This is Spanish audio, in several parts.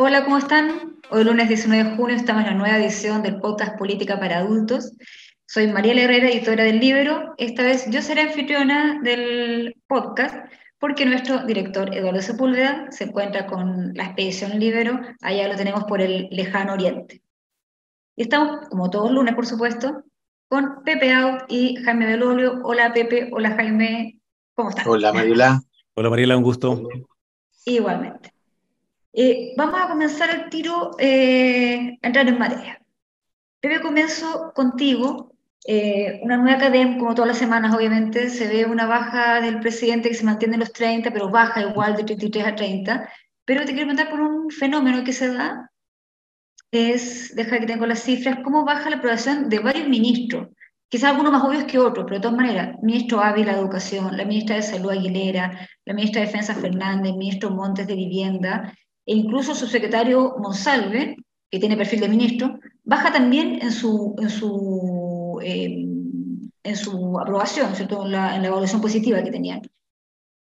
Hola, ¿cómo están? Hoy lunes 19 de junio estamos en la nueva edición del podcast Política para Adultos. Soy María Herrera, editora del libro. Esta vez yo seré anfitriona del podcast porque nuestro director Eduardo Sepúlveda se encuentra con la expedición Libero, allá lo tenemos por el lejano oriente. Y estamos, como todos lunes, por supuesto, con Pepe Out y Jaime Belolio. Hola Pepe, hola Jaime, ¿cómo están? Hola Mariela. Hola Mariela, un gusto. Igualmente. Eh, vamos a comenzar el tiro, eh, a entrar en materia. Pepe, comienzo contigo. Eh, una nueva cadena, como todas las semanas, obviamente, se ve una baja del presidente que se mantiene en los 30, pero baja igual de 33 a 30. Pero te quiero preguntar por un fenómeno que se da, es, deja que tengo las cifras, cómo baja la aprobación de varios ministros. Quizás algunos más obvios que otros, pero de todas maneras, ministro Ávila de Educación, la ministra de Salud Aguilera, la ministra de Defensa Fernández, ministro Montes de Vivienda, e incluso su secretario Monsalve, que tiene perfil de ministro, baja también en su, en su, eh, en su aprobación, ¿cierto? En la, en la evaluación positiva que tenían.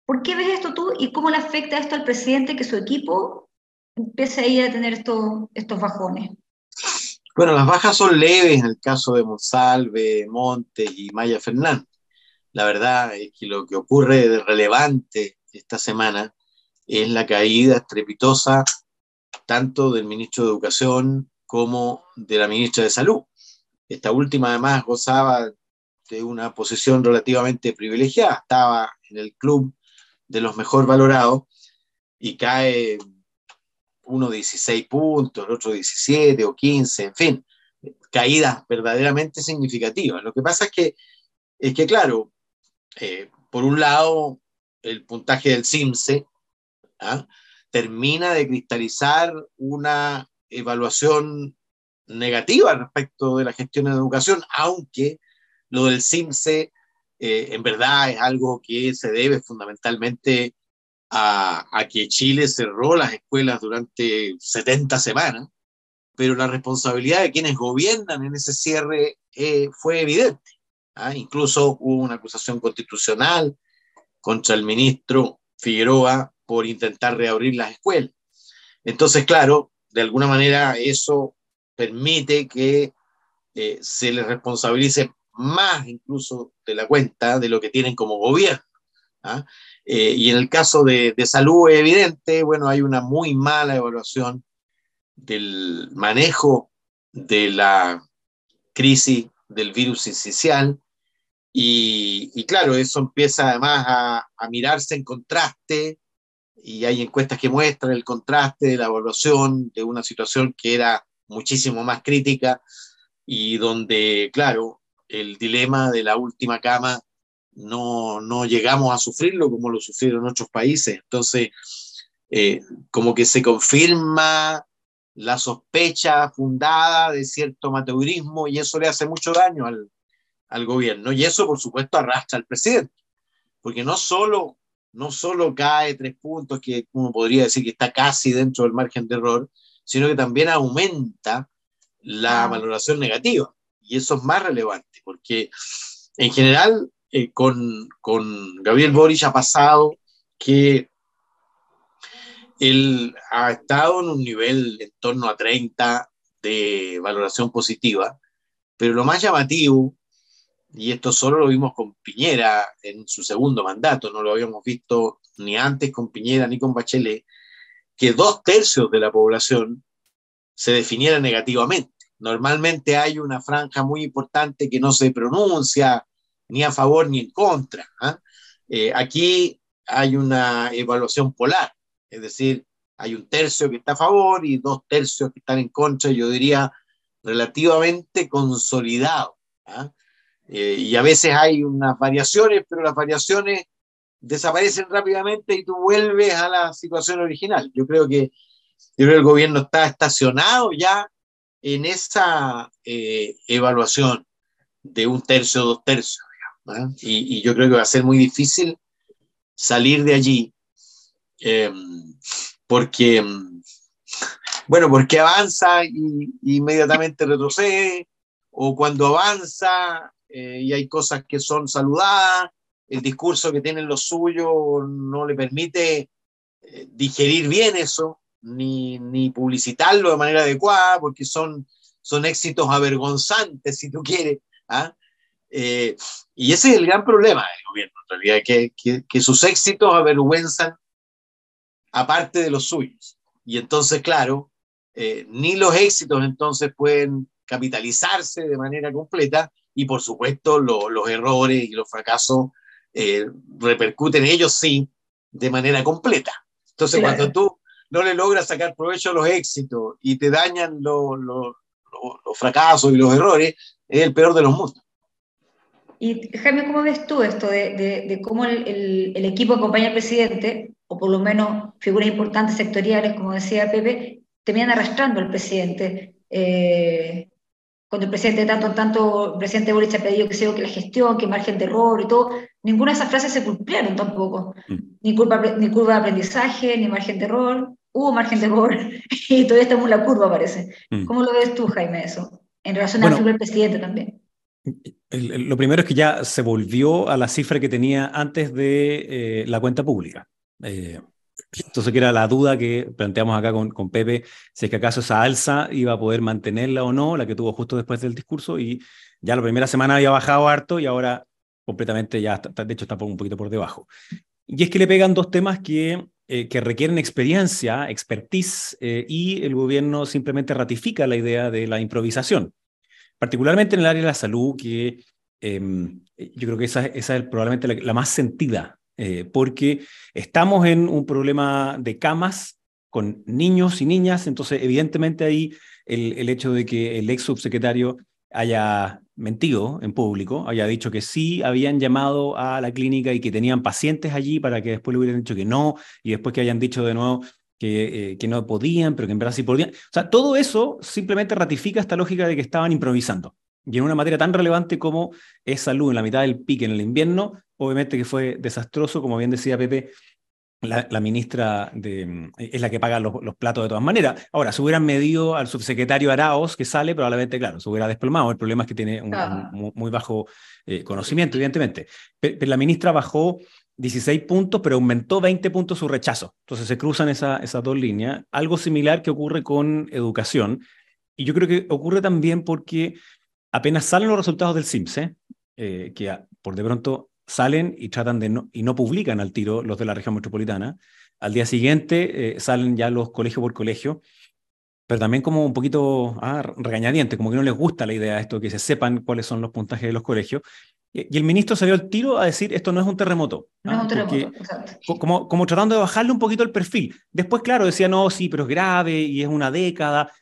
¿Por qué ves esto tú y cómo le afecta esto al presidente que su equipo empiece ahí a tener estos, estos bajones? Bueno, las bajas son leves en el caso de Monsalve, Montes y Maya Fernández. La verdad es que lo que ocurre de relevante esta semana es la caída estrepitosa tanto del ministro de Educación como de la ministra de Salud. Esta última además gozaba de una posición relativamente privilegiada, estaba en el club de los mejor valorados y cae uno 16 puntos, el otro 17 o 15, en fin, caídas verdaderamente significativas. Lo que pasa es que, es que claro, eh, por un lado, el puntaje del CIMSE ¿ah? termina de cristalizar una evaluación negativa respecto de la gestión de educación, aunque lo del CIMSE eh, en verdad es algo que se debe fundamentalmente a, a, que Chile cerró las escuelas durante 70 semanas, pero la responsabilidad de quienes gobiernan en ese cierre eh, fue evidente. ¿ah? Incluso hubo una acusación constitucional contra el ministro Figueroa por intentar reabrir las escuelas. Entonces, claro, de alguna manera eso permite que eh, se les responsabilice más incluso de la cuenta de lo que tienen como gobierno. ¿ah? Eh, y en el caso de, salud es evidente, bueno, hay una muy mala evaluación del manejo de la crisis del virus incisional y, claro, eso empieza además a mirarse en contraste y hay encuestas que muestran el contraste de la evaluación de una situación que era muchísimo más crítica y donde, claro, el dilema de la última cama no, no llegamos a sufrirlo como lo sufrieron otros países. Entonces, eh, como que se confirma la sospecha fundada de cierto amateurismo y eso le hace mucho daño al, al gobierno. Y eso, por supuesto, arrastra al presidente, porque no solo no solo cae tres puntos, que uno podría decir que está casi dentro del margen de error, sino que también aumenta la valoración negativa. Y eso es más relevante, porque en general eh, con, con Gabriel Boric ha pasado que él ha estado en un nivel en torno a 30 de valoración positiva, pero lo más llamativo y esto solo lo vimos con Piñera en su segundo mandato, no lo habíamos visto ni antes con Piñera ni con Bachelet, que dos tercios de la población se definiera negativamente. Normalmente hay una franja muy importante que no se pronuncia ni a favor ni en contra. ¿eh? Eh, aquí hay una evaluación polar, es decir, hay un tercio que está a favor y dos tercios que están en contra, yo diría relativamente consolidado. ¿eh? Eh, y a veces hay unas variaciones, pero las variaciones desaparecen rápidamente y tú vuelves a la situación original. Yo creo que, yo el gobierno está estacionado ya en esa eh, evaluación de un tercio, dos tercios, ¿eh? y, yo creo que va a ser muy difícil salir de allí, eh, porque, bueno, porque avanza y, y inmediatamente retrocede, o cuando avanza eh, y hay cosas que son saludadas, el discurso que tienen los suyos no le permite eh, digerir bien eso, ni, ni publicitarlo de manera adecuada, porque son, son éxitos avergonzantes, si tú quieres. ¿ah? Eh, y ese es el gran problema del gobierno, en realidad, que, que, que, sus éxitos avergüenzan aparte de los suyos. Y entonces, claro, eh, ni los éxitos entonces pueden capitalizarse de manera completa y por supuesto lo, los errores y los fracasos eh, repercuten ellos sí de manera completa. Entonces, claro. cuando tú no le logras sacar provecho a los éxitos y te dañan los, fracasos y los errores, es el peor de los mundos. Y Jaime, ¿cómo ves tú esto de, de, de cómo el, el, el, equipo acompaña al presidente, o por lo menos figuras importantes sectoriales, como decía Pepe, terminan arrastrando al presidente? Eh, cuando el presidente, tanto tanto, el presidente Boric ha pedido que, sea, que la gestión, que margen de error y todo, ninguna de esas frases se cumplieron tampoco. Mm. Ni, curva, ni curva de aprendizaje, ni margen de error. Hubo margen de error y todavía estamos en la curva, parece. Mm. ¿Cómo lo ves tú, Jaime, eso? En relación bueno, al presidente también. El, el, lo primero es que ya se volvió a la cifra que tenía antes de eh, la cuenta pública. Eh, entonces, que era la duda que planteamos acá con, con, Pepe, si es que acaso esa alza iba a poder mantenerla o no, la que tuvo justo después del discurso, y ya la primera semana había bajado harto y ahora completamente ya, está, de hecho, está un poquito por debajo. Y es que le pegan dos temas que, eh, que requieren experiencia, expertise, eh, y el gobierno simplemente ratifica la idea de la improvisación, particularmente en el área de la salud, que eh, yo creo que esa, esa es probablemente la, la más sentida eh, porque estamos en un problema de camas con niños y niñas, entonces evidentemente ahí el, hecho de que el ex subsecretario haya mentido en público, haya dicho que sí habían llamado a la clínica y que tenían pacientes allí para que después le hubieran dicho que no, y después que hayan dicho de nuevo que, eh, que no podían, pero que en verdad sí podían. O sea, todo eso simplemente ratifica esta lógica de que estaban improvisando. Y en una materia tan relevante como es salud en la mitad del pique en el invierno, obviamente que fue desastroso, como bien decía Pepe, la, la, ministra de, es la que paga los, los, platos de todas maneras. Ahora, si hubieran medido al subsecretario Araos que sale, probablemente, claro, se hubiera desplomado. El problema es que tiene un, ah. un muy bajo eh, conocimiento, evidentemente. Pero, pero, la ministra bajó 16 puntos, pero aumentó 20 puntos su rechazo. Entonces se cruzan esa, esas dos líneas. Algo similar que ocurre con educación. Y yo creo que ocurre también porque apenas salen los resultados del CIMSE, eh, que por de pronto salen y tratan de no, y no publican al tiro los de la región metropolitana. Al día siguiente eh, salen ya los colegio por colegio, pero también como un poquito ah, regañadiente, como que no les gusta la idea de esto, que se sepan cuáles son los puntajes de los colegios. Y el ministro salió al tiro a decir, esto no es un terremoto. No es un terremoto, exacto. Como, como tratando de bajarle un poquito el perfil. Después, claro, decía, no, sí, pero es grave y es una década.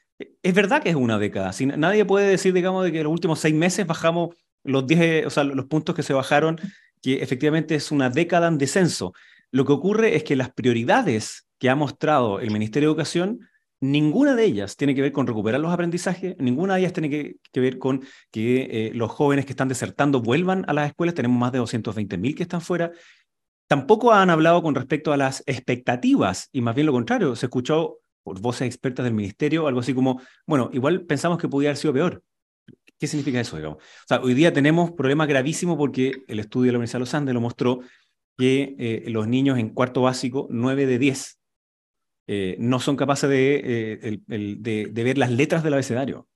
Es verdad que es una década. Si nadie puede decir, digamos, de que en los últimos seis meses bajamos los 10, o sea, los puntos que se bajaron que efectivamente es una década en descenso. Lo que ocurre es que las prioridades que ha mostrado el Ministerio de Educación, ninguna de ellas tiene que ver con recuperar los aprendizajes, ninguna de ellas tiene que, ver con que eh, los jóvenes que están desertando vuelvan a las escuelas, tenemos más de 220 mil que están fuera. Tampoco han hablado con respecto a las expectativas, y más bien lo contrario, se escuchó por voces expertas del ministerio algo así como, bueno, igual pensamos que podía haber sido peor. ¿Qué significa eso? O sea, hoy día tenemos problemas gravísimos porque el estudio de la Universidad de los Andes lo mostró que eh, los niños en cuarto básico, 9 de 10, eh, no son capaces de, eh, de, de, ver las letras del abecedario.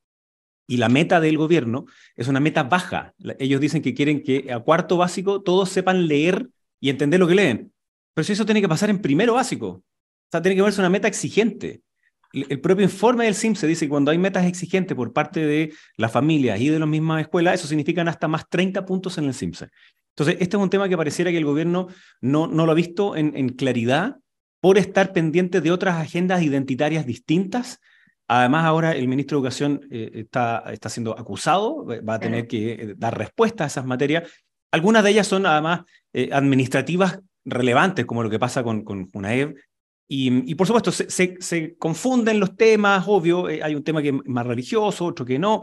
Y la meta del gobierno es una meta baja. Ellos dicen que quieren que a cuarto básico todos sepan leer y entender lo que leen. Pero si eso tiene que pasar en primero básico. O sea, tiene que verse una meta exigente el propio informe del CIM se dice que cuando hay metas exigentes por parte de las familias y de las mismas escuelas, eso significa hasta más 30 puntos en el CIMSE. Entonces, este es un tema que pareciera que el gobierno no, no lo ha visto en, en claridad por estar pendiente de otras agendas identitarias distintas. Además, ahora el ministro de Educación eh, está, está siendo acusado, va a tener que eh, dar respuesta a esas materias. Algunas de ellas son además eh, administrativas relevantes, como lo que pasa con, con UNAEB, y, y, por supuesto, se, se, se, confunden los temas, obvio, eh, hay un tema que es más religioso, otro que no,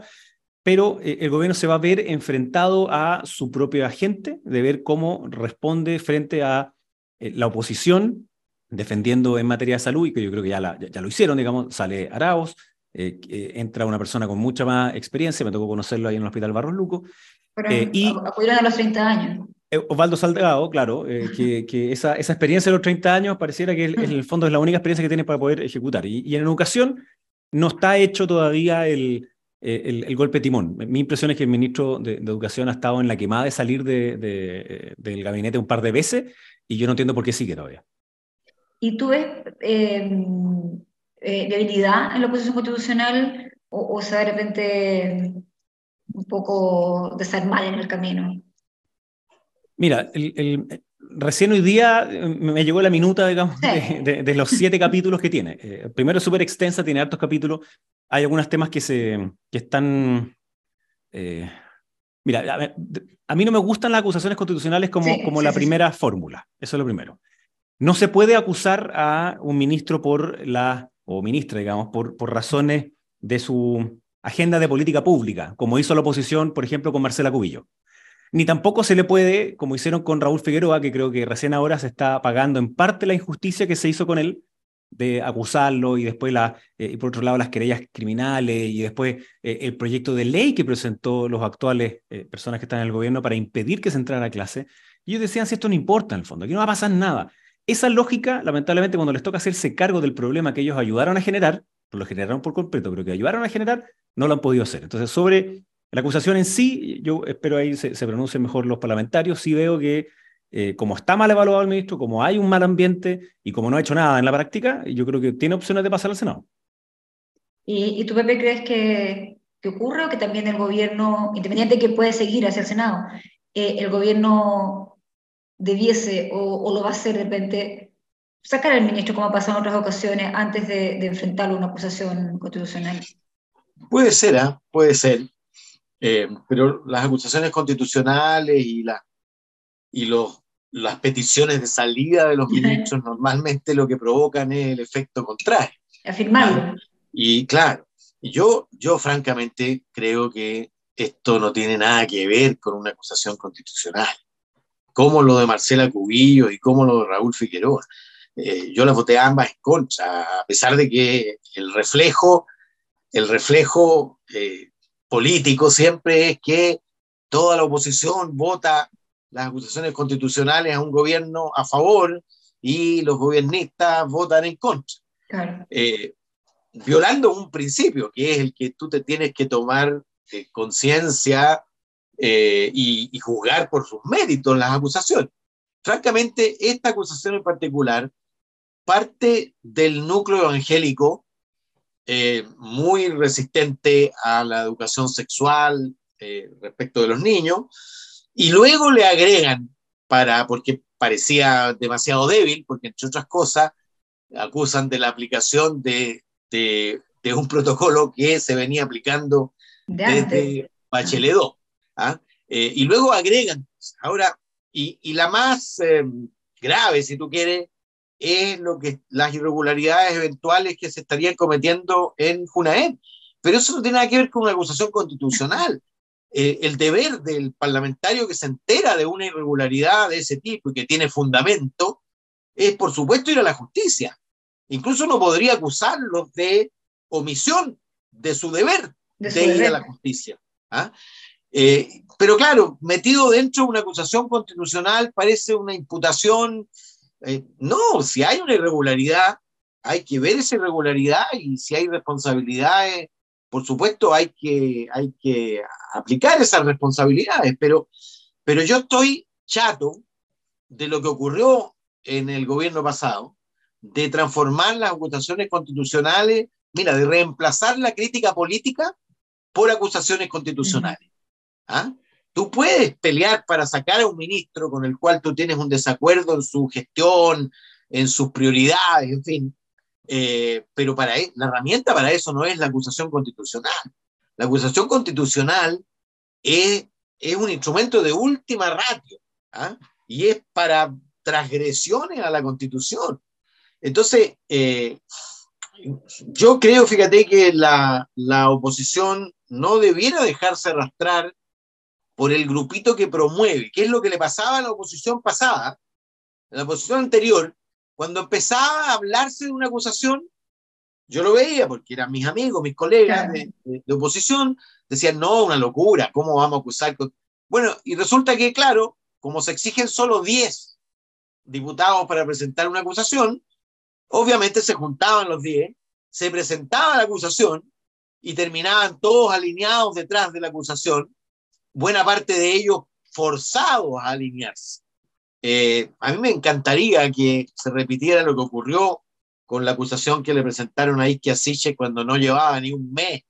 pero eh, el gobierno se va a ver enfrentado a su propia gente, de ver cómo responde frente a eh, la oposición, defendiendo en materia de salud, y que yo creo que ya, la, ya, ya lo hicieron, digamos, sale Arauz, eh, entra una persona con mucha más experiencia, me tocó conocerlo ahí en el Hospital Barros Luco. Pero, y, acudieron a los 30 años. Eh, Osvaldo Salgado, claro, eh, que, esa, experiencia de los 30 años pareciera que en el fondo es la única experiencia que tiene para poder ejecutar. Y, en educación no está hecho todavía el, el, golpe timón. Mi impresión es que el ministro de, Educación ha estado en la quemada de salir de, del gabinete un par de veces y yo no entiendo por qué sigue todavía. ¿Y tú ves debilidad en la oposición constitucional o, o sea, de repente un poco desarmar en el camino? Mira, el, recién hoy día eh, me llegó la minuta, digamos, de, los siete capítulos que tiene. Eh, primero es súper extensa, tiene hartos capítulos. Hay algunos temas que, se, que están... Eh, mira, a, mí no me gustan las acusaciones constitucionales como, como la primera fórmula. Eso es lo primero. No se puede acusar a un ministro por la, o ministra, digamos, por, por razones de su agenda de política pública, como hizo la oposición, por ejemplo, con Marcela Cubillo ni tampoco se le puede, como hicieron con Raúl Figueroa, que creo que recién ahora se está pagando en parte la injusticia que se hizo con él, de acusarlo y después, la, eh, y por otro lado, las querellas criminales y después eh, el proyecto de ley que presentó los actuales eh, personas que están en el gobierno para impedir que se entrara a clase. Y ellos decían, si esto no importa en el fondo, aquí no va a pasar nada. Esa lógica, lamentablemente, cuando les toca hacerse cargo del problema que ellos ayudaron a generar, lo generaron por completo, pero que ayudaron a generar, no lo han podido hacer. Entonces, sobre la acusación en sí, yo espero ahí se, se pronuncien mejor los parlamentarios, sí veo que eh, como está mal evaluado el ministro, como hay un mal ambiente y como no ha hecho nada en la práctica, yo creo que tiene opciones de pasar al Senado. ¿Y, tú, Pepe, crees que, que, ocurre o que también el gobierno, independiente de que puede seguir hacia el Senado, eh, el gobierno debiese o, lo va a hacer de repente sacar al ministro como ha pasado en otras ocasiones antes de, de enfrentarlo a una acusación constitucional? Puede ser, ¿eh? puede ser. Eh, pero las acusaciones constitucionales y, la, y los, las peticiones de salida de los ministros normalmente lo que provocan es el efecto contrario. Afirmarlo. Y claro, yo, yo francamente creo que esto no tiene nada que ver con una acusación constitucional, como lo de Marcela Cubillo y como lo de Raúl Figueroa. Eh, yo las voté ambas en contra, a pesar de que el reflejo, el reflejo eh, político siempre es que toda la oposición vota las acusaciones constitucionales a un gobierno a favor y los gobiernistas votan en contra. Eh, violando un principio que es el que tú te tienes que tomar eh, conciencia eh, y, y, juzgar por sus méritos las acusaciones. Francamente, esta acusación en particular parte del núcleo evangélico eh, muy resistente a la educación sexual eh, respecto de los niños, y luego le agregan, para, porque parecía demasiado débil, porque entre otras cosas acusan de la aplicación de, de, un protocolo que se venía aplicando desde Bachelet 2. ¿ah? Eh, y luego agregan, ahora, y, y la más grave, si tú quieres, es lo que las irregularidades eventuales que se estarían cometiendo en Junaén. Pero eso no tiene nada que ver con una acusación constitucional. Eh, el deber del parlamentario que se entera de una irregularidad de ese tipo y que tiene fundamento es, por supuesto, ir a la justicia. Incluso no podría acusarlos de omisión de su deber de, ir a la justicia. ¿ah? Eh, pero claro, metido dentro de una acusación constitucional parece una imputación eh, no, si hay una irregularidad, hay que ver esa irregularidad y si hay responsabilidades, por supuesto hay que, hay que aplicar esas responsabilidades, pero, pero yo estoy chato de lo que ocurrió en el gobierno pasado, de transformar las acusaciones constitucionales, mira, de reemplazar la crítica política por acusaciones constitucionales. ¿Ah? Tú puedes pelear para sacar a un ministro con el cual tú tienes un desacuerdo en su gestión, en sus prioridades, en fin. Eh, pero para e, la herramienta para eso no es la acusación constitucional. La acusación constitucional es, un instrumento de última ratio ¿ah? y es para transgresiones a la constitución. Entonces, eh, yo creo, fíjate, que la oposición no debiera dejarse arrastrar por el grupito que promueve, que es lo que le pasaba a la oposición pasada, a la oposición anterior, cuando empezaba a hablarse de una acusación, yo lo veía porque eran mis amigos, mis colegas de, oposición, decían, no, una locura, ¿cómo vamos a acusar? Bueno, y resulta que, claro, como se exigen solo 10 diputados para presentar una acusación, obviamente se juntaban los 10, se presentaba la acusación y terminaban todos alineados detrás de la acusación, buena parte de ellos forzados a alinearse. Eh, a mí me encantaría que se repitiera lo que ocurrió con la acusación que le presentaron a Ike Asiche cuando no llevaba ni un mes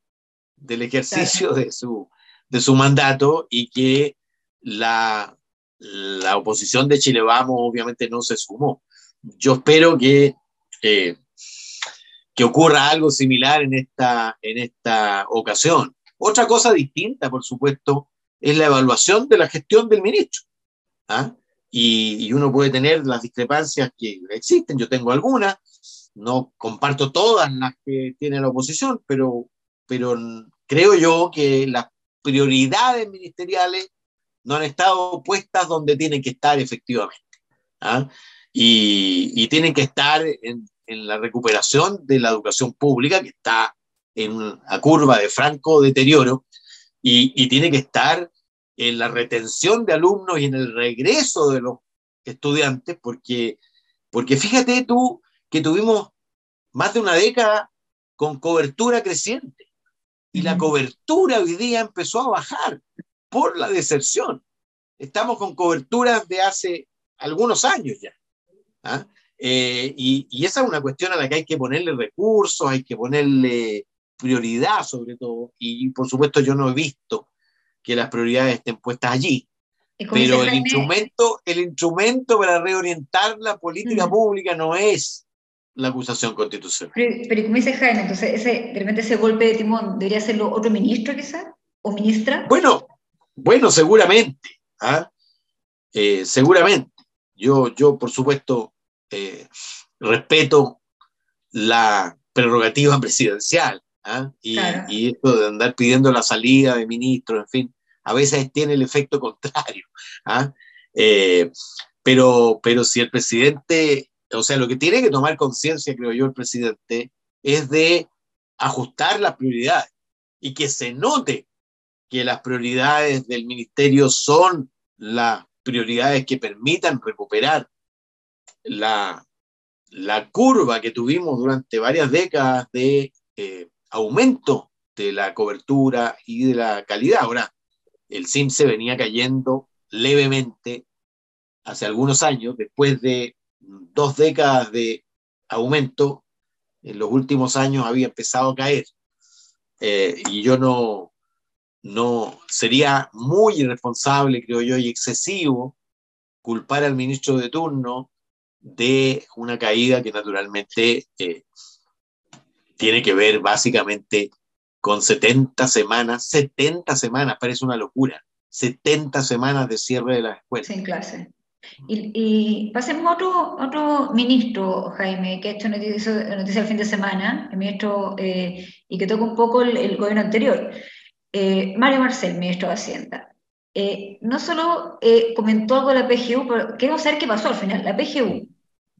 del ejercicio de su, de su mandato y que la, la oposición de Chile Vamos obviamente no se sumó. Yo espero que, eh, que ocurra algo similar en esta, en esta ocasión. Otra cosa distinta, por supuesto, es la evaluación de la gestión del ministro. ¿ah? Y, y, uno puede tener las discrepancias que existen, yo tengo algunas, no comparto todas las que tiene la oposición, pero, pero creo yo que las prioridades ministeriales no han estado puestas donde tienen que estar efectivamente. ¿ah? Y, y, tienen que estar en, en, la recuperación de la educación pública, que está en una curva de franco deterioro, y, y tiene que estar en la retención de alumnos y en el regreso de los estudiantes, porque, porque fíjate tú que tuvimos más de una década con cobertura creciente. Y la cobertura hoy día empezó a bajar por la deserción. Estamos con coberturas de hace algunos años ya. ¿ah? Eh, y, y, esa es una cuestión a la que hay que ponerle recursos, hay que ponerle prioridad sobre todo. Y, por supuesto yo no he visto que las prioridades estén puestas allí. Pero el instrumento, el instrumento para reorientar la política mm. pública no es la acusación constitucional. Pero, pero como dice Jaime, entonces ese, de repente ese golpe de timón debería hacerlo otro ministro quizás, o ministra. Bueno, bueno, seguramente, ¿ah? eh, seguramente. Yo, yo, por supuesto, eh, respeto la prerrogativa presidencial ¿ah? y, claro. y, esto de andar pidiendo la salida de ministros, en fin, a veces tiene el efecto contrario. ¿ah? Eh, pero, pero si el presidente, o sea, lo que tiene que tomar conciencia, creo yo, el presidente, es de ajustar las prioridades y que se note que las prioridades del ministerio son las prioridades que permitan recuperar la, la curva que tuvimos durante varias décadas de eh, aumento de la cobertura y de la calidad. Ahora, el SIM se venía cayendo levemente hace algunos años, después de dos décadas de aumento, en los últimos años había empezado a caer. Eh, y yo no, no sería muy irresponsable, creo yo, y excesivo culpar al ministro de turno de una caída que naturalmente eh, tiene que ver básicamente con 70 semanas, 70 semanas, parece una locura, 70 semanas de cierre de las escuelas. Sin clase. Y, y, pasemos a otro, otro ministro, Jaime, que ha hecho noticia, noticia el fin de semana, el ministro, eh, y que toca un poco el, el gobierno anterior. Eh, Mario Marcel, ministro de Hacienda, eh, no solo eh, comentó algo de la PGU, pero queremos saber qué pasó al final. ¿La PGU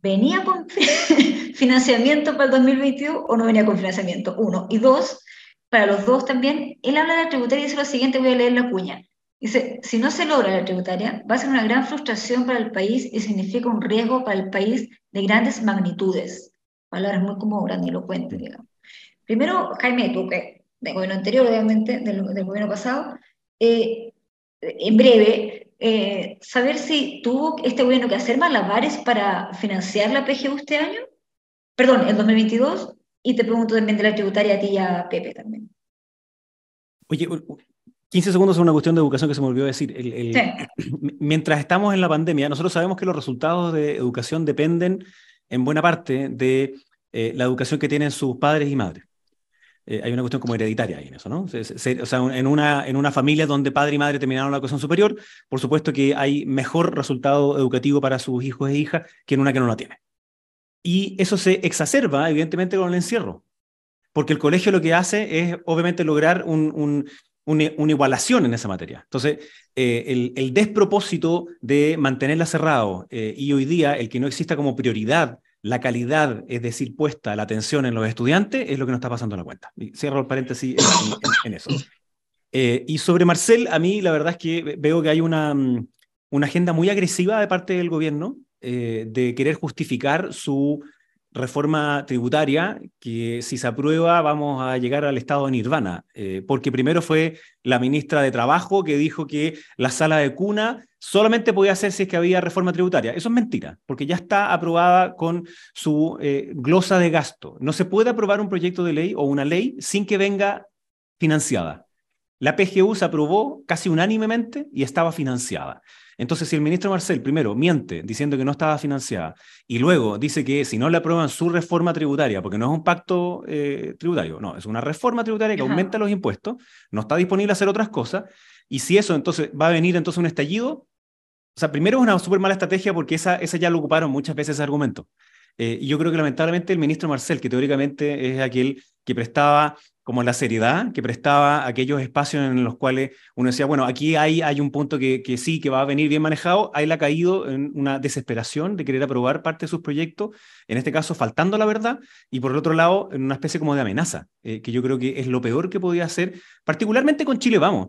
venía con financiamiento para el 2022 o no venía con financiamiento? Uno. Y dos, para los dos también, él habla de la tributaria y dice lo siguiente, voy a leer la cuña. Dice, si no se logra la tributaria, va a ser una gran frustración para el país y significa un riesgo para el país de grandes magnitudes. Palabras muy como grandilocuentes, digamos. Primero, Jaime, tú que del gobierno anterior, obviamente, del, del gobierno pasado, eh, en breve, eh, saber si tuvo este gobierno que hacer malabares para financiar la PGU este año, perdón, el 2022, y te pregunto también de la tributaria a ti y a Pepe también. Oye, 15 segundos es una cuestión de educación que se me olvidó decir. El, el, sí. Mientras estamos en la pandemia, nosotros sabemos que los resultados de educación dependen en buena parte de eh, la educación que tienen sus padres y madres eh, hay una cuestión como hereditaria ahí en eso, ¿no? O sea, en una, en una familia donde padre y madre terminaron la educación superior, por supuesto que hay mejor resultado educativo para sus hijos e hijas que en una que no la tiene. Y eso se exacerba, evidentemente, con el encierro, porque el colegio lo que hace es, obviamente, lograr un, un, una, una, igualación en esa materia. Entonces, eh, el, el, despropósito de mantenerla cerrado eh, y hoy día el que no exista como prioridad la calidad, es decir, puesta la atención en los estudiantes, es lo que nos está pasando en la cuenta. Cierro el paréntesis en, eso. Eh, y sobre Marcel, a mí la verdad es que veo que hay una, mm, una agenda muy agresiva de parte del gobierno eh, de querer justificar su reforma tributaria que si se aprueba vamos a llegar al estado de nirvana, eh, porque primero fue la ministra de Trabajo que dijo que la sala de cuna solamente podía hacer si es que había reforma tributaria. Eso es mentira, porque ya está aprobada con su eh, glosa de gasto. No se puede aprobar un proyecto de ley o una ley sin que venga financiada. La PGU se aprobó casi unánimemente y estaba financiada. Entonces, si el ministro Marcel primero miente diciendo que no estaba financiada y luego dice que si no le aprueban su reforma tributaria, porque no es un pacto eh, tributario, no, es una reforma tributaria que aumenta los impuestos, no está disponible a hacer otras cosas, y si eso entonces va a venir entonces un estallido, o sea, primero es una súper mala estrategia porque esa, esa ya lo ocuparon muchas veces ese argumento. Eh, y yo creo que lamentablemente el ministro Marcel, que teóricamente es aquel que prestaba como la seriedad que prestaba aquellos espacios en los cuales uno decía, bueno, aquí hay, hay un punto que, que sí, que va a venir bien manejado, ahí le ha caído en una desesperación de querer aprobar parte de sus proyectos, en este caso faltando la verdad, y por el otro lado, en una especie como de amenaza, eh, que yo creo que es lo peor que podía hacer, particularmente con Chile Vamos,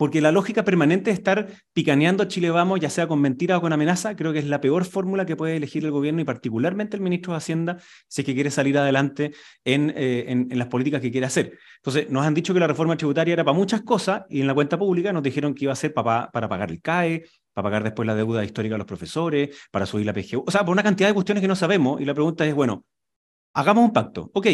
porque la lógica permanente de estar picaneando a Chile Vamos, ya sea con mentira o con amenaza, creo que es la peor fórmula que puede elegir el gobierno y particularmente el ministro de Hacienda si es que quiere salir adelante en, eh, en, las políticas que quiere hacer. Entonces, nos han dicho que la reforma tributaria era para muchas cosas y en la cuenta pública nos dijeron que iba a ser para, para pagar el CAE, para pagar después la deuda histórica de los profesores, para subir la PGU, o sea, por una cantidad de cuestiones que no sabemos y la pregunta es, bueno, hagamos un pacto, ok,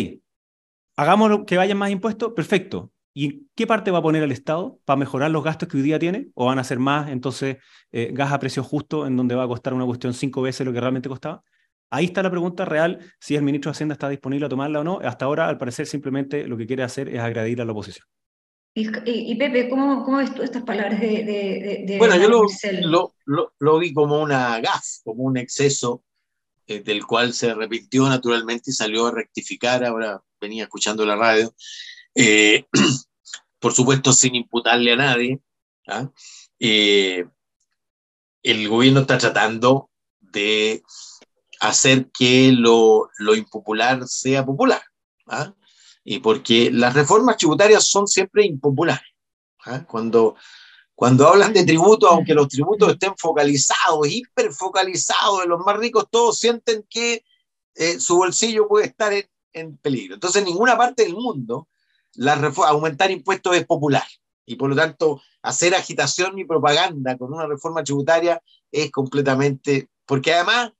hagamos que vayan más impuestos, perfecto, ¿Y qué parte va a poner el Estado para mejorar los gastos que hoy día tiene? ¿O van a ser más, entonces, eh, gas a precio justo, en donde va a costar una cuestión cinco veces lo que realmente costaba? Ahí está la pregunta real, si el ministro de Hacienda está disponible a tomarla o no. Hasta ahora, al parecer, simplemente lo que quiere hacer es agredir a la oposición. Y, Pepe, ¿cómo, ¿cómo, ves tú estas palabras de... bueno, yo lo, lo, lo, vi como una gaf, como un exceso eh, del cual se arrepintió naturalmente y salió a rectificar. Ahora venía escuchando la radio. Eh, por supuesto sin imputarle a nadie. ¿ah? Eh, el gobierno está tratando de hacer que lo, impopular sea popular. ¿ah? Y porque las reformas tributarias son siempre impopulares. ¿ah? Cuando, hablan de tributos, aunque los tributos estén focalizados, hiperfocalizados en los más ricos, todos sienten que eh, su bolsillo puede estar en, peligro. Entonces, en ninguna parte del mundo aumentar impuestos es popular y por lo tanto hacer agitación y propaganda con una reforma tributaria es completamente, porque además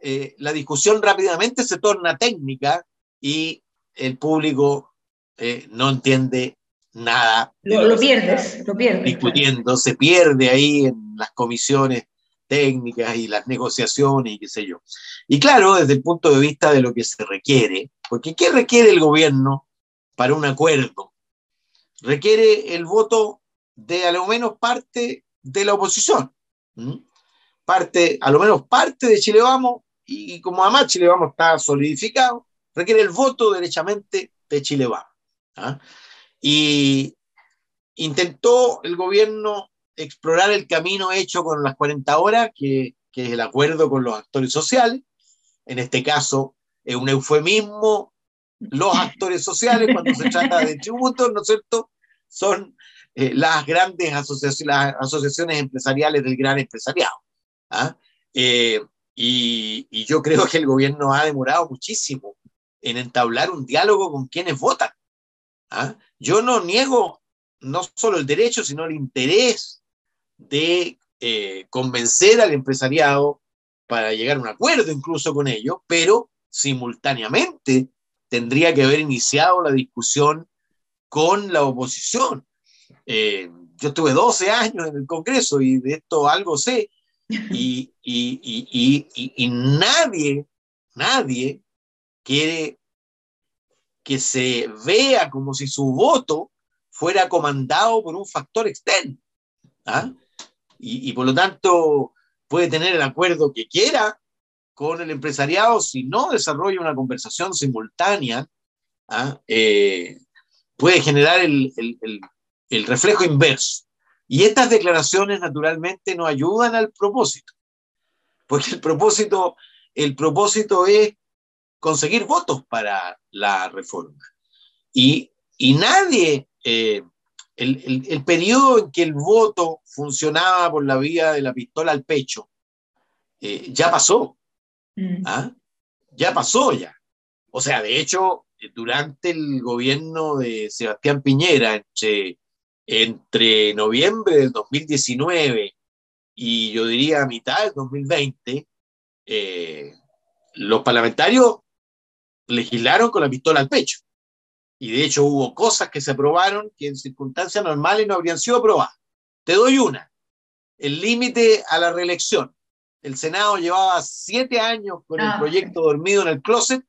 eh, la discusión rápidamente se torna técnica y el público eh, no entiende nada. Lo, pierdes, lo pierdes. Discutiendo, se pierde ahí en las comisiones técnicas y las negociaciones y qué sé yo. Y claro, desde el punto de vista de lo que se requiere, porque ¿qué requiere el gobierno para un acuerdo. Requiere el voto de a lo menos parte de la oposición. Parte, a lo menos parte de Chile Vamos, y, como además Chile Vamos está solidificado, requiere el voto derechamente de Chile Vamos. ¿ah? Y intentó el gobierno explorar el camino hecho con las 40 horas, que, que es el acuerdo con los actores sociales. En este caso, es un eufemismo los actores sociales cuando se trata de tributos, ¿no es cierto? Son eh, las grandes asociaciones, las asociaciones empresariales del gran empresariado. ¿ah? Eh, y, y, yo creo que el gobierno ha demorado muchísimo en entablar un diálogo con quienes votan. ¿ah? Yo no niego no solo el derecho, sino el interés de eh, convencer al empresariado para llegar a un acuerdo incluso con ellos, pero simultáneamente tendría que haber iniciado la discusión con la oposición. Eh, yo estuve 12 años en el Congreso y de esto algo sé, y, y, y, y, nadie, nadie quiere que se vea como si su voto fuera comandado por un factor externo. ¿ah? Y, por lo tanto puede tener el acuerdo que quiera, con el empresariado, si no desarrolla una conversación simultánea, ¿ah? eh, puede generar el, reflejo inverso. Y estas declaraciones naturalmente no ayudan al propósito, porque el propósito, el propósito es conseguir votos para la reforma. Y, nadie, eh, el, el, periodo en que el voto funcionaba por la vía de la pistola al pecho eh, ya pasó. Mm. ¿ah? Ya pasó ya. O sea, de hecho, durante el gobierno de Sebastián Piñera, entre, entre noviembre del 2019 y yo diría mitad del 2020, eh, los parlamentarios legislaron con la pistola al pecho. Y de hecho hubo cosas que se aprobaron que en circunstancias normales no habrían sido aprobadas. Te doy una. El límite a la reelección. El Senado llevaba siete años con el ah, proyecto dormido en el closet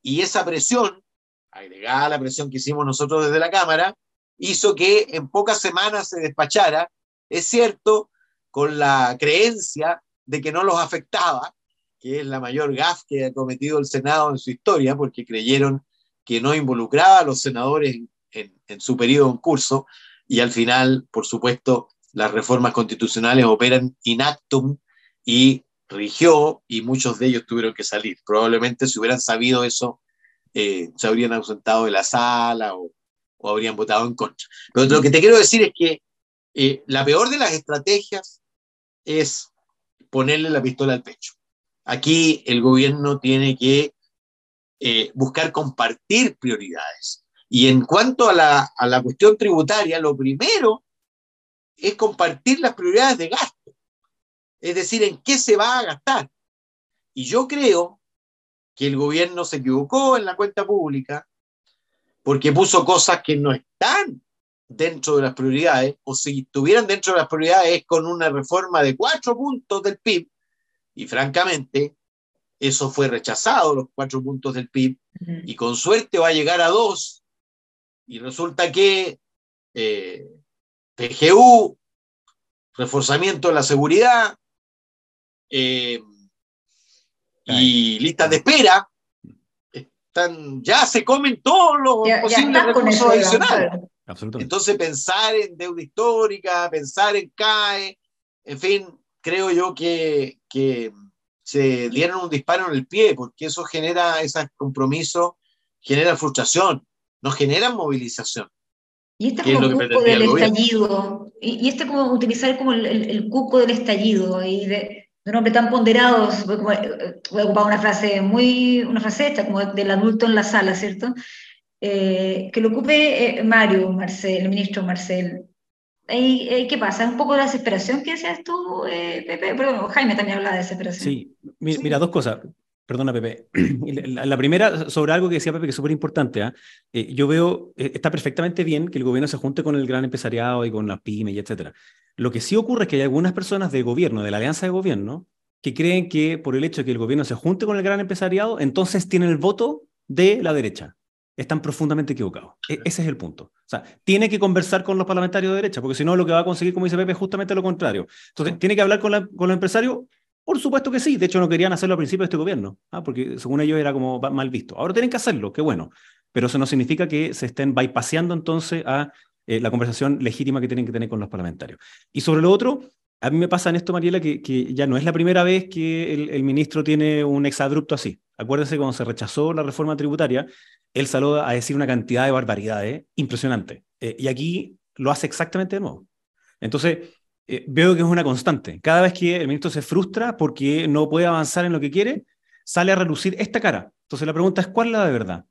y esa presión, agregada a la presión que hicimos nosotros desde la Cámara, hizo que en pocas semanas se despachara, es cierto, con la creencia de que no los afectaba, que es la mayor gaf que ha cometido el Senado en su historia, porque creyeron que no involucraba a los senadores en, su periodo en curso y al final, por supuesto, las reformas constitucionales operan inactum y rigió y muchos de ellos tuvieron que salir. Probablemente si hubieran sabido eso, eh, se habrían ausentado de la sala o, habrían votado en contra. Pero lo que te quiero decir es que eh, la peor de las estrategias es ponerle la pistola al pecho. Aquí el gobierno tiene que eh, buscar compartir prioridades. Y en cuanto a la, a la cuestión tributaria, lo primero es compartir las prioridades de gasto, es decir, en qué se va a gastar. Y yo creo que el gobierno se equivocó en la cuenta pública porque puso cosas que no están dentro de las prioridades, o si estuvieran dentro de las prioridades con una reforma de cuatro puntos del PIB, y francamente, eso fue rechazado, los cuatro puntos del PIB, y con suerte va a llegar a dos, y resulta que eh, PGU, reforzamiento de la seguridad, eh, y listas de espera, están, ya se comen todos los posibles recursos adicionales. Entonces pensar en deuda histórica, pensar en CAE, en fin, creo yo que, que se dieron un disparo en el pie, porque eso genera, ese compromiso genera frustración, no genera movilización. Y este como el cuco del estallido, y, este como utilizar como el, el, cuco del estallido, y de, un hombre tan ponderado, voy a ocupar una frase muy, una frase esta, como del adulto en la sala, ¿cierto? Eh, que lo ocupe eh, Mario, Marcel, el ministro Marcel, ¿Qué pasa? ¿Un poco de desesperación que decías tú, eh, Pepe? Pero Jaime también habla de desesperación. Sí, mira, dos cosas. Perdona, Pepe. La, primera, sobre algo que decía Pepe, que es súper importante. ¿ah? Eh, yo veo, eh, está perfectamente bien que el gobierno se junte con el gran empresariado y con las pymes y etcétera. Lo que sí ocurre es que hay algunas personas del gobierno, de la alianza de gobierno, que creen que por el hecho de que el gobierno se junte con el gran empresariado, entonces tienen el voto de la derecha están profundamente equivocados. E, ese es el punto. O sea, tiene que conversar con los parlamentarios de derecha, porque si no, lo que va a conseguir, como dice Pepe, es justamente lo contrario. Entonces, ¿tiene que hablar con, con los empresarios? Por supuesto que sí. De hecho, no querían hacerlo al principio de este gobierno, ¿ah? porque según ellos era como mal visto. Ahora tienen que hacerlo, qué bueno. Pero eso no significa que se estén bypaseando entonces a eh, la conversación legítima que tienen que tener con los parlamentarios. Y sobre lo otro, a mí me pasa en esto, Mariela, que, ya no es la primera vez que el, el ministro tiene un exabrupto así. Acuérdense cuando se rechazó la reforma tributaria, él salió a decir una cantidad de barbaridades impresionante. Eh, y aquí lo hace exactamente de nuevo. Entonces, eh, veo que es una constante. Cada vez que el ministro se frustra porque no puede avanzar en lo que quiere, sale a relucir esta cara. Entonces, la pregunta es, ¿cuál es la de verdad?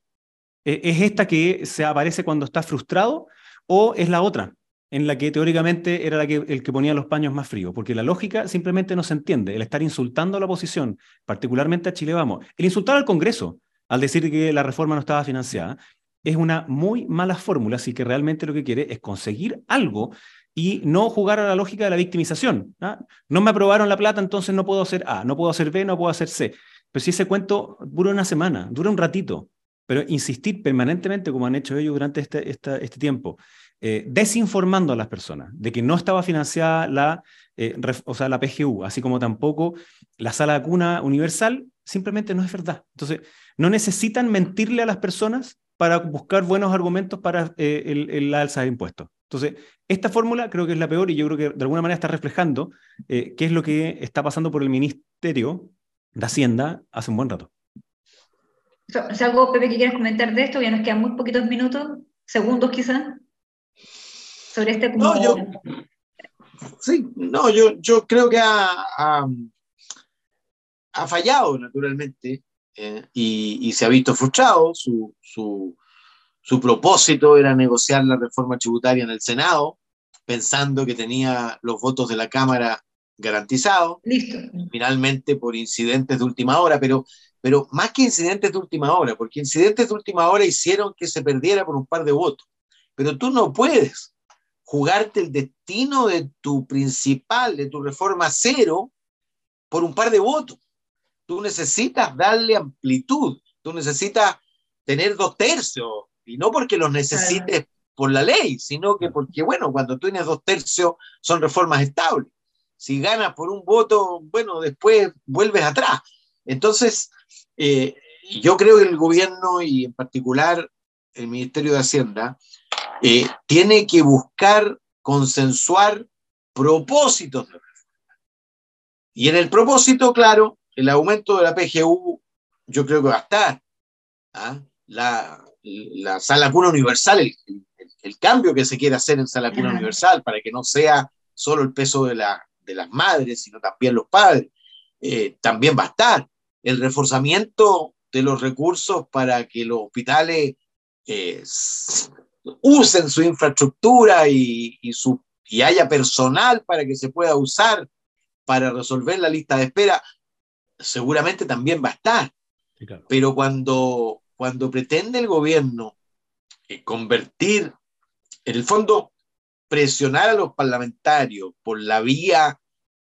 Eh, ¿Es esta que se aparece cuando está frustrado o es la otra? en la que teóricamente era la que, el que ponía los paños más fríos, porque la lógica simplemente no se entiende. El estar insultando a la oposición, particularmente a Chile Vamos, el insultar al Congreso, al decir que la reforma no estaba financiada, es una muy mala fórmula, así que realmente lo que quiere es conseguir algo y no jugar a la lógica de la victimización. ¿ah? No me aprobaron la plata, entonces no puedo hacer A, no puedo hacer B, no puedo hacer C. Pero si ese cuento dura una semana, dura un ratito, pero insistir permanentemente, como han hecho ellos durante este, este tiempo, eh, desinformando a las personas de que no estaba financiada la, eh, o sea, la PGU, así como tampoco la sala de cuna universal, simplemente no es verdad. Entonces, no necesitan mentirle a las personas para buscar buenos argumentos para eh, el, la alza de impuestos. Entonces, esta fórmula creo que es la peor y yo creo que de alguna manera está reflejando eh, qué es lo que está pasando por el Ministerio de Hacienda hace un buen rato. ¿Es algo, Pepe, que quieres comentar de esto? Ya nos quedan muy poquitos minutos, segundos quizás. sobre este como... No, yo, sí, no, yo, yo creo que ha, ha, fallado naturalmente eh, y, y, se ha visto frustrado. Su, su, su propósito era negociar la reforma tributaria en el Senado, pensando que tenía los votos de la Cámara garantizados. Listo. Finalmente por incidentes de última hora, pero pero más que incidentes de última hora, porque incidentes de última hora hicieron que se perdiera por un par de votos. Pero tú no puedes jugarte el destino de tu principal, de tu reforma cero, por un par de votos. Tú necesitas darle amplitud, tú necesitas tener dos tercios, y no porque los necesites por la ley, sino que porque, bueno, cuando tú tienes dos tercios son reformas estables. Si ganas por un voto, bueno, después vuelves atrás. Entonces, eh, yo creo que el gobierno y en particular el Ministerio de Hacienda eh, tiene que buscar consensuar propósitos de reforma. Y en el propósito, claro, el aumento de la PGU yo creo que va a estar. ¿ah? La, la sala cuna universal, el, el, cambio que se quiere hacer en sala cuna universal para que no sea solo el peso de, la, de las madres, sino también los padres, eh, también va a estar el reforzamiento de los recursos para que los hospitales eh, usen su infraestructura y, su, y haya personal para que se pueda usar para resolver la lista de espera, seguramente también va a estar. Pero cuando, cuando pretende el gobierno eh, convertir, en el fondo, presionar a los parlamentarios por la vía,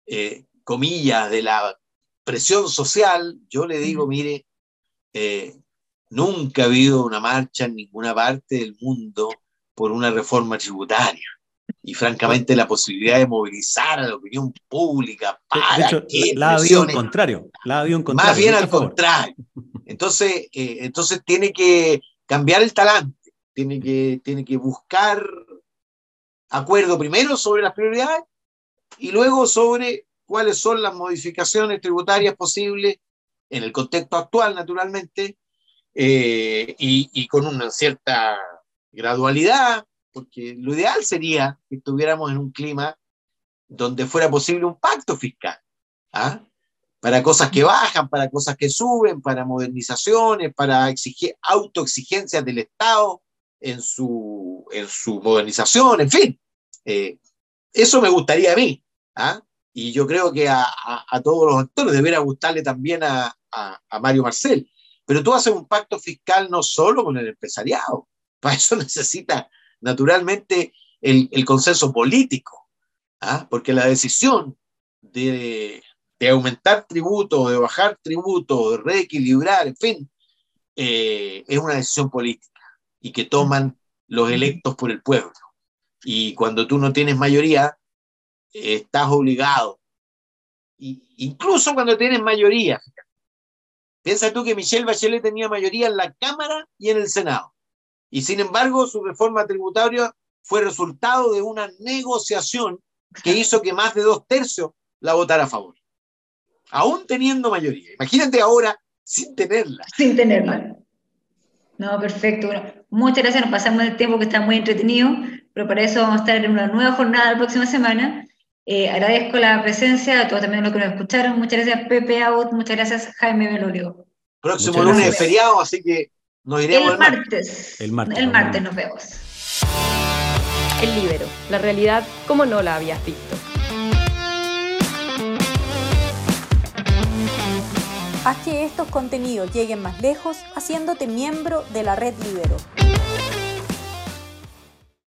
eh, comillas, de la presión social, yo le digo, mire, eh, nunca ha habido una marcha en ninguna parte del mundo por una reforma tributaria. Y francamente la posibilidad de movilizar a la opinión pública para que la ha habido en contrario, la ha contrario. Más bien al contrario. Entonces, eh, entonces tiene que cambiar el talante, tiene que, tiene que buscar acuerdo primero sobre las prioridades y luego sobre cuáles son las modificaciones tributarias posibles en el contexto actual, naturalmente, eh, y, con una cierta gradualidad, porque lo ideal sería que estuviéramos en un clima donde fuera posible un pacto fiscal, ¿ah? para cosas que bajan, para cosas que suben, para modernizaciones, para exigir autoexigencias del Estado en su, en su modernización, en fin. Eh, eso me gustaría a mí. ¿ah? y yo creo que a, todos los actores debería gustarle también a, Mario Marcel. Pero tú haces un pacto fiscal no solo con el empresariado, para eso necesita naturalmente el, consenso político, ¿ah? porque la decisión de, aumentar tributo, de bajar tributo, de reequilibrar, en fin, eh, es una decisión política y que toman los electos por el pueblo. Y cuando tú no tienes mayoría, estás obligado. Y, incluso cuando tienes mayoría. Piensa tú que Michelle Bachelet tenía mayoría en la Cámara y en el Senado. Y sin embargo, su reforma tributaria fue resultado de una negociación que hizo que más de dos tercios la votara a favor. Aún teniendo mayoría. Imagínate ahora sin tenerla. Sin tenerla. No, perfecto. Bueno, muchas gracias. Nos pasamos el tiempo que está muy entretenido, pero para eso vamos a estar en una nueva jornada la próxima semana. Eh, agradezco la presencia a todos también los que nos escucharon. Muchas gracias, Pepe Out. Muchas gracias, Jaime Belolio. Próximo lunes es feriado, así que nos iremos el martes. El martes. El martes nos vemos. El Libero, la realidad como no la habías visto. Haz que estos contenidos lleguen más lejos haciéndote miembro de la red Libero.